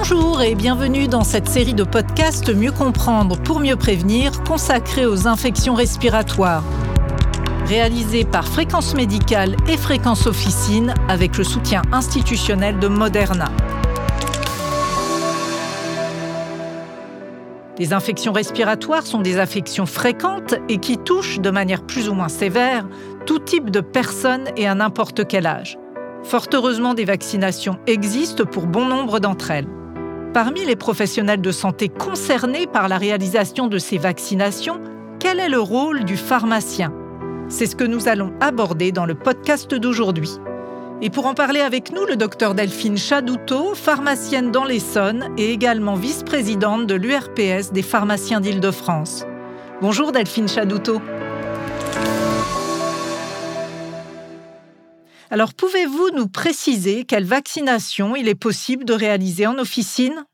Bonjour et bienvenue dans cette série de podcasts Mieux comprendre pour mieux prévenir consacrée aux infections respiratoires. Réalisée par Fréquence Médicale et Fréquence Officine avec le soutien institutionnel de Moderna. Les infections respiratoires sont des affections fréquentes et qui touchent de manière plus ou moins sévère tout type de personnes et à n'importe quel âge. Fort heureusement, des vaccinations existent pour bon nombre d'entre elles. Parmi les professionnels de santé concernés par la réalisation de ces vaccinations, quel est le rôle du pharmacien? C'est ce que nous allons aborder dans le podcast d'aujourd'hui. Et pour en parler avec nous, le docteur Delphine Chadoutot, pharmacienne dans l'Essonne et également vice-présidente de l'URPS des pharmaciens d'Île-de-France. Bonjour Delphine Chadoutot. Alors, pouvez-vous nous préciser quelle vaccination il est possible de réaliser en officine?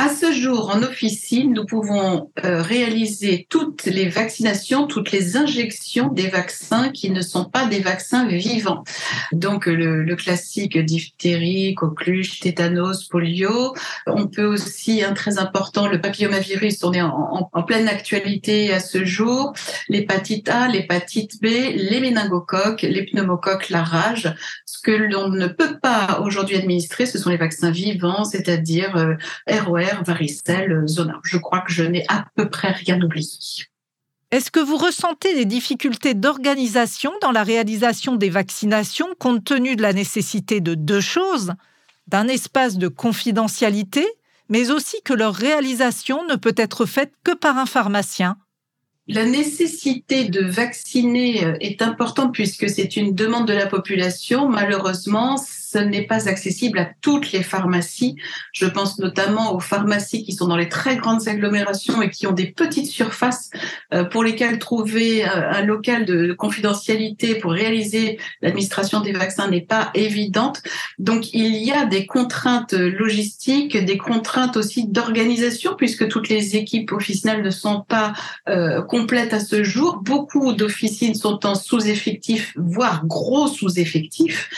À ce jour, en officine, nous pouvons euh, réaliser toutes les vaccinations, toutes les injections des vaccins qui ne sont pas des vaccins vivants. Donc le, classique diphtérie, coqueluche, tétanos, polio. On peut aussi, un très important, le papillomavirus, on est en, pleine actualité à ce jour. L'hépatite A, l'hépatite B, les méningocoques, les pneumocoques, la rage. Ce que l'on ne peut pas aujourd'hui administrer, ce sont les vaccins vivants, c'est-à-dire euh, varicelle, zona. Je crois que je n'ai à peu près rien oublié. Est-ce que vous ressentez des difficultés d'organisation dans la réalisation des vaccinations compte tenu de la nécessité de deux choses D'un espace de confidentialité, mais aussi que leur réalisation ne peut être faite que par un pharmacien? La nécessité de vacciner euh, est importante puisque c'est une demande de la population. Malheureusement, ce n'est pas accessible à toutes les pharmacies. Je pense notamment aux pharmacies qui sont dans les très grandes agglomérations et qui ont des petites surfaces euh, pour lesquelles trouver euh, un local de confidentialité pour réaliser l'administration des vaccins n'est pas évidente. Donc il y a des contraintes logistiques, des contraintes aussi d'organisation puisque toutes les équipes officinales ne sont pas euh, complètes à ce jour. Beaucoup d'officines sont en sous-effectif, voire gros sous-effectif.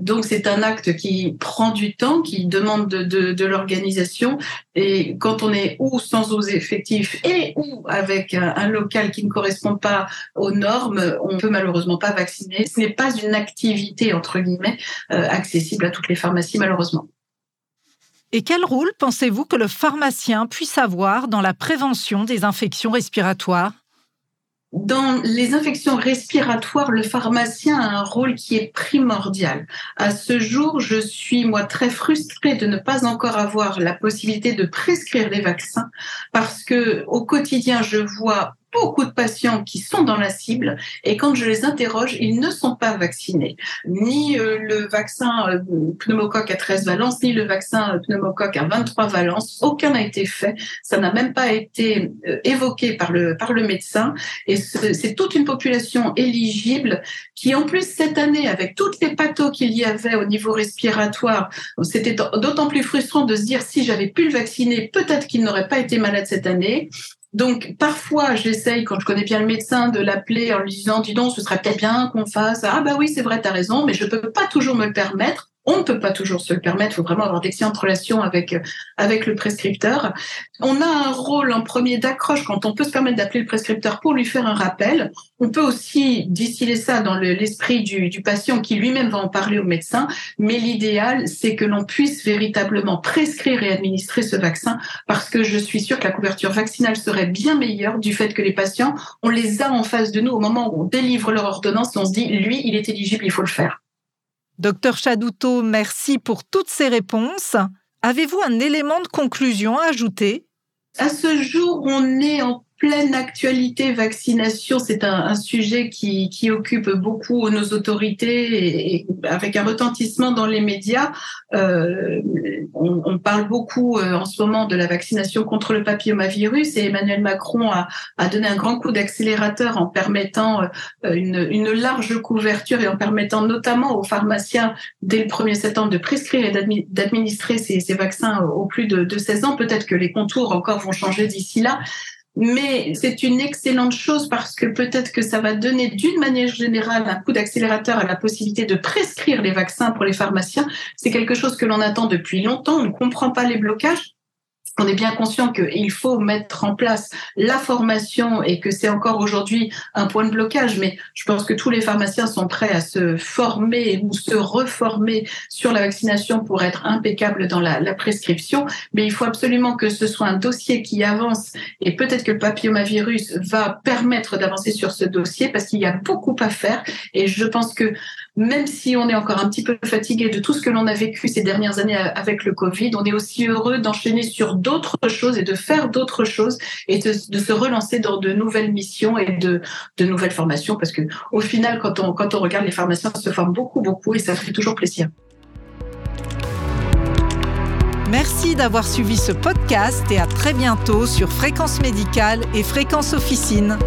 donc c'est un acte qui prend du temps, qui demande de, l'organisation. Et quand on est ou sans aux effectifs et ou avec un, local qui ne correspond pas aux normes, on peut malheureusement pas vacciner. Ce n'est pas une activité, entre guillemets, euh, accessible à toutes les pharmacies, malheureusement. Et quel rôle pensez-vous que le pharmacien puisse avoir dans la prévention des infections respiratoires? Dans les infections respiratoires, le pharmacien a un rôle qui est primordial. À ce jour, je suis moi très frustrée de ne pas encore avoir la possibilité de prescrire les vaccins parce que au quotidien, je vois beaucoup de patients qui sont dans la cible et quand je les interroge, ils ne sont pas vaccinés. Ni euh, le vaccin euh, pneumocoque à 13 valences, ni le vaccin euh, pneumocoque à 23 valences. Aucun n'a été fait. Ça n'a même pas été évoqué par le, par le médecin. Et c'est toute une population éligible qui, en plus, cette année, avec toutes les pathos qu'il y avait au niveau respiratoire, c'était d'autant plus frustrant de se dire si j'avais pu le vacciner, peut-être qu'il n'aurait pas été malade cette année. Donc parfois, j'essaye, quand je connais bien le médecin, de l'appeler en lui disant, dis donc, ce serait peut-être bien qu'on fasse, ah bah oui, c'est vrai, tu raison, mais je peux pas toujours me le permettre. On ne peut pas toujours se le permettre, il faut vraiment avoir d'excellentes relations avec, avec le prescripteur. On a un rôle en premier d'accroche quand on peut se permettre d'appeler le prescripteur pour lui faire un rappel. On peut aussi distiller ça dans l'esprit du, du patient qui lui-même va en parler au médecin, mais l'idéal, c'est que l'on puisse véritablement prescrire et administrer ce vaccin parce que je suis sûre que la couverture vaccinale serait bien meilleure du fait que les patients, on les a en face de nous au moment où on délivre leur ordonnance et on se dit, lui, il est éligible, il faut le faire. Docteur Chadoutot, merci pour toutes ces réponses. Avez-vous un élément de conclusion à ajouter? À ce jour, on est en pleine actualité vaccination, c'est un, sujet qui, qui, occupe beaucoup nos autorités et, avec un retentissement dans les médias. Euh, on, on, parle beaucoup euh, en ce moment de la vaccination contre le papillomavirus et Emmanuel Macron a, a donné un grand coup d'accélérateur en permettant euh, une, une, large couverture et en permettant notamment aux pharmaciens dès le 1er septembre de prescrire et d'administrer ces, ces, vaccins aux plus de, de 16 ans. Peut-être que les contours encore vont changer d'ici là. Mais c'est une excellente chose parce que peut-être que ça va donner d'une manière générale un coup d'accélérateur à la possibilité de prescrire les vaccins pour les pharmaciens. C'est quelque chose que l'on attend depuis longtemps. On ne comprend pas les blocages on est bien conscient qu'il faut mettre en place la formation et que c'est encore aujourd'hui un point de blocage, mais je pense que tous les pharmaciens sont prêts à se former ou se reformer sur la vaccination pour être impeccables dans la, prescription. Mais il faut absolument que ce soit un dossier qui avance. Et peut-être que le papillomavirus va permettre d'avancer sur ce dossier parce qu'il y a beaucoup à faire. Et je pense que même si on est encore un petit peu fatigué de tout ce que l'on a vécu ces dernières années avec le Covid, on est aussi heureux d'enchaîner sur d'autres choses et de faire d'autres choses et de, se relancer dans de nouvelles missions et de, nouvelles formations parce que au final, quand on, quand on regarde les pharmaciens se forment beaucoup, beaucoup et ça fait toujours plaisir. Merci d'avoir suivi ce podcast et à très bientôt sur Fréquence Médicale et Fréquence Officine.